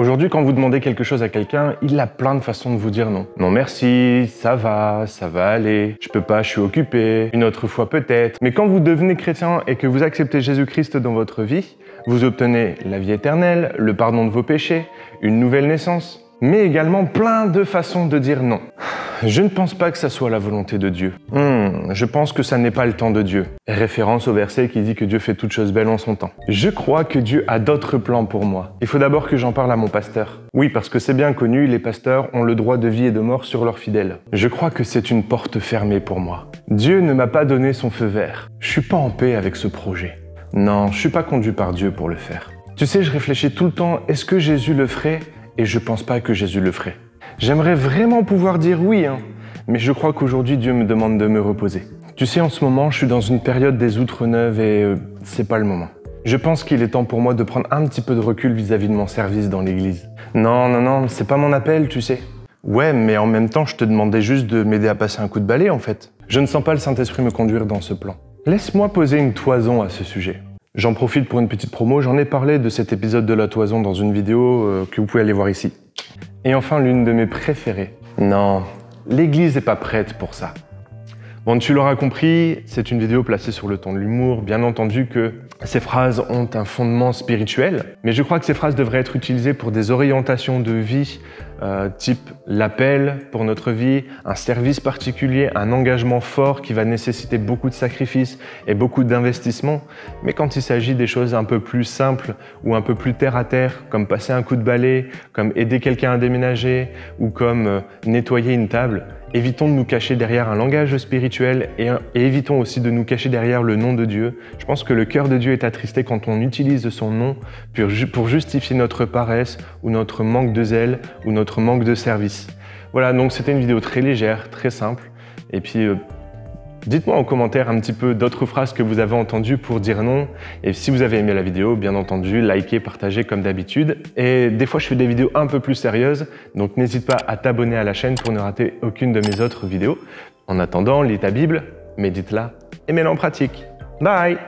Aujourd'hui, quand vous demandez quelque chose à quelqu'un, il a plein de façons de vous dire non. Non merci, ça va, ça va aller, je peux pas, je suis occupé, une autre fois peut-être. Mais quand vous devenez chrétien et que vous acceptez Jésus-Christ dans votre vie, vous obtenez la vie éternelle, le pardon de vos péchés, une nouvelle naissance, mais également plein de façons de dire non. Je ne pense pas que ça soit la volonté de Dieu. Hmm, je pense que ça n'est pas le temps de Dieu. Référence au verset qui dit que Dieu fait toutes choses belles en son temps. Je crois que Dieu a d'autres plans pour moi. Il faut d'abord que j'en parle à mon pasteur. Oui, parce que c'est bien connu, les pasteurs ont le droit de vie et de mort sur leurs fidèles. Je crois que c'est une porte fermée pour moi. Dieu ne m'a pas donné son feu vert. Je suis pas en paix avec ce projet. Non, je suis pas conduit par Dieu pour le faire. Tu sais, je réfléchis tout le temps, est-ce que Jésus le ferait? Et je pense pas que Jésus le ferait. J'aimerais vraiment pouvoir dire oui, hein, mais je crois qu'aujourd'hui Dieu me demande de me reposer. Tu sais, en ce moment, je suis dans une période des outres neuves et euh, c'est pas le moment. Je pense qu'il est temps pour moi de prendre un petit peu de recul vis-à-vis de mon service dans l'église. Non, non, non, c'est pas mon appel, tu sais. Ouais, mais en même temps, je te demandais juste de m'aider à passer un coup de balai, en fait. Je ne sens pas le Saint-Esprit me conduire dans ce plan. Laisse-moi poser une toison à ce sujet. J'en profite pour une petite promo, j'en ai parlé de cet épisode de la toison dans une vidéo euh, que vous pouvez aller voir ici. Et enfin, l'une de mes préférées. Non, l'église n'est pas prête pour ça. Bon, tu l'auras compris, c'est une vidéo placée sur le ton de l'humour. Bien entendu que ces phrases ont un fondement spirituel, mais je crois que ces phrases devraient être utilisées pour des orientations de vie, euh, type l'appel pour notre vie, un service particulier, un engagement fort qui va nécessiter beaucoup de sacrifices et beaucoup d'investissements. Mais quand il s'agit des choses un peu plus simples ou un peu plus terre à terre, comme passer un coup de balai, comme aider quelqu'un à déménager ou comme euh, nettoyer une table, Évitons de nous cacher derrière un langage spirituel et, évitons aussi de nous cacher derrière le nom de Dieu. Je pense que le cœur de Dieu est attristé quand on utilise son nom pour justifier notre paresse ou notre manque de zèle ou notre manque de service. Voilà, donc c'était une vidéo très légère, très simple. Et puis, euh, Dites-moi en commentaire un petit peu d'autres phrases que vous avez entendues pour dire non. Et si vous avez aimé la vidéo, bien entendu, likez, partagez comme d'habitude. Et des fois, je fais des vidéos un peu plus sérieuses, donc n'hésite pas à t'abonner à la chaîne pour ne rater aucune de mes autres vidéos. En attendant, lis ta Bible, médite-la et mets-la en pratique. Bye